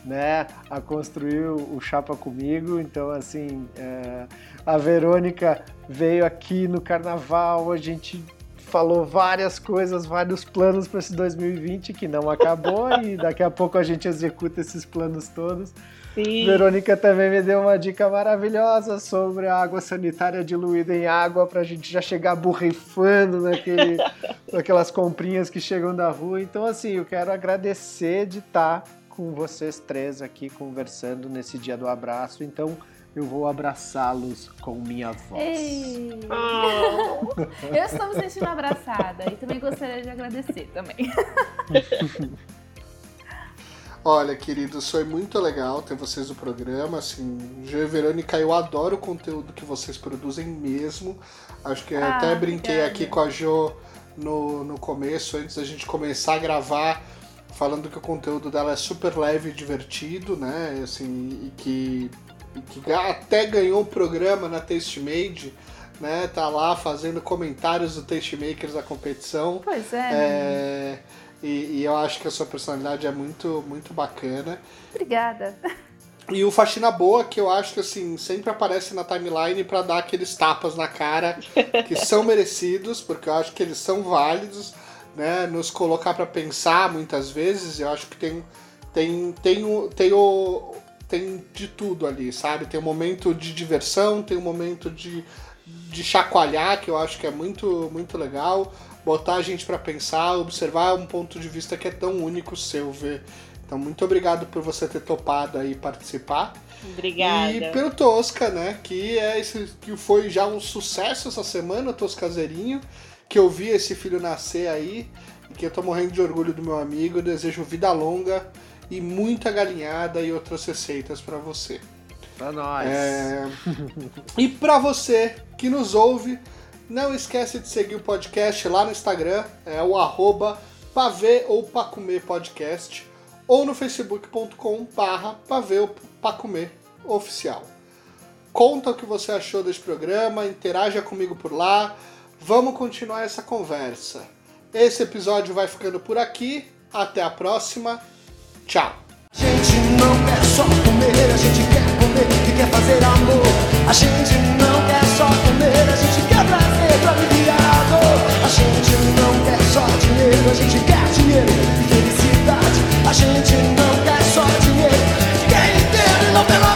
né, a construir o o Chapa comigo. Então, assim, é, a Verônica veio aqui no carnaval, a gente falou várias coisas, vários planos para esse 2020 que não acabou e daqui a pouco a gente executa esses planos todos.
Sim.
Verônica também me deu uma dica maravilhosa sobre a água sanitária diluída em água para a gente já chegar borrifando naquele, naquelas comprinhas que chegam da rua. Então, assim, eu quero agradecer de estar com vocês três aqui conversando nesse dia do abraço. Então, eu vou abraçá-los com minha voz.
Ei.
Oh.
Eu estou me sentindo abraçada e também gostaria de agradecer também.
Olha, queridos, foi muito legal ter vocês no programa. Assim, Gê e Verônica, eu adoro o conteúdo que vocês produzem mesmo. Acho que
Ah,
até brinquei
obrigada.
aqui com a Jo no, no começo, antes da gente começar a gravar, falando que o conteúdo dela é super leve e divertido, né? Assim, e que, e que até ganhou o programa na Taste Made, né? Tá lá fazendo comentários do Taste Makers da competição.
Pois é.
É, e, e eu acho que a sua personalidade é muito, muito bacana.
Obrigada.
E o Faxina Boa, que eu acho que assim, sempre aparece na timeline pra dar aqueles tapas na cara que são merecidos, porque eu acho que eles são válidos, né? Nos colocar pra pensar muitas vezes, eu acho que tem tem tem o, tem o tem de tudo ali, sabe? Tem um momento de diversão, tem um momento de de chacoalhar, que eu acho que é muito, muito legal, botar a gente para pensar, observar um ponto de vista que é tão único seu, ver. Então, muito obrigado por você ter topado aí participar.
Obrigada.
E pelo Tosca, né? Que é esse que foi já um sucesso essa semana, o Toscazeirinho, que eu vi esse filho nascer aí, e que eu tô morrendo de orgulho do meu amigo, eu desejo vida longa e muita galinhada e outras receitas para você.
Pra nós.
É... e para você que nos ouve, não esquece de seguir o podcast lá no Instagram, é o arroba pavê ou pacomer podcast, ou no facebook.com barra pavê ou pacomer oficial. Conta o que você achou desse programa, interaja comigo por lá, vamos continuar essa conversa. Esse episódio vai ficando por aqui, até a próxima, tchau!
Gente não quer só comer, a gente quer comer quer fazer amor. A gente só comer, a gente quer prazer pra viver, a. A gente não quer só dinheiro, a gente quer dinheiro e felicidade. A gente não quer só dinheiro, quer inteiro e não pela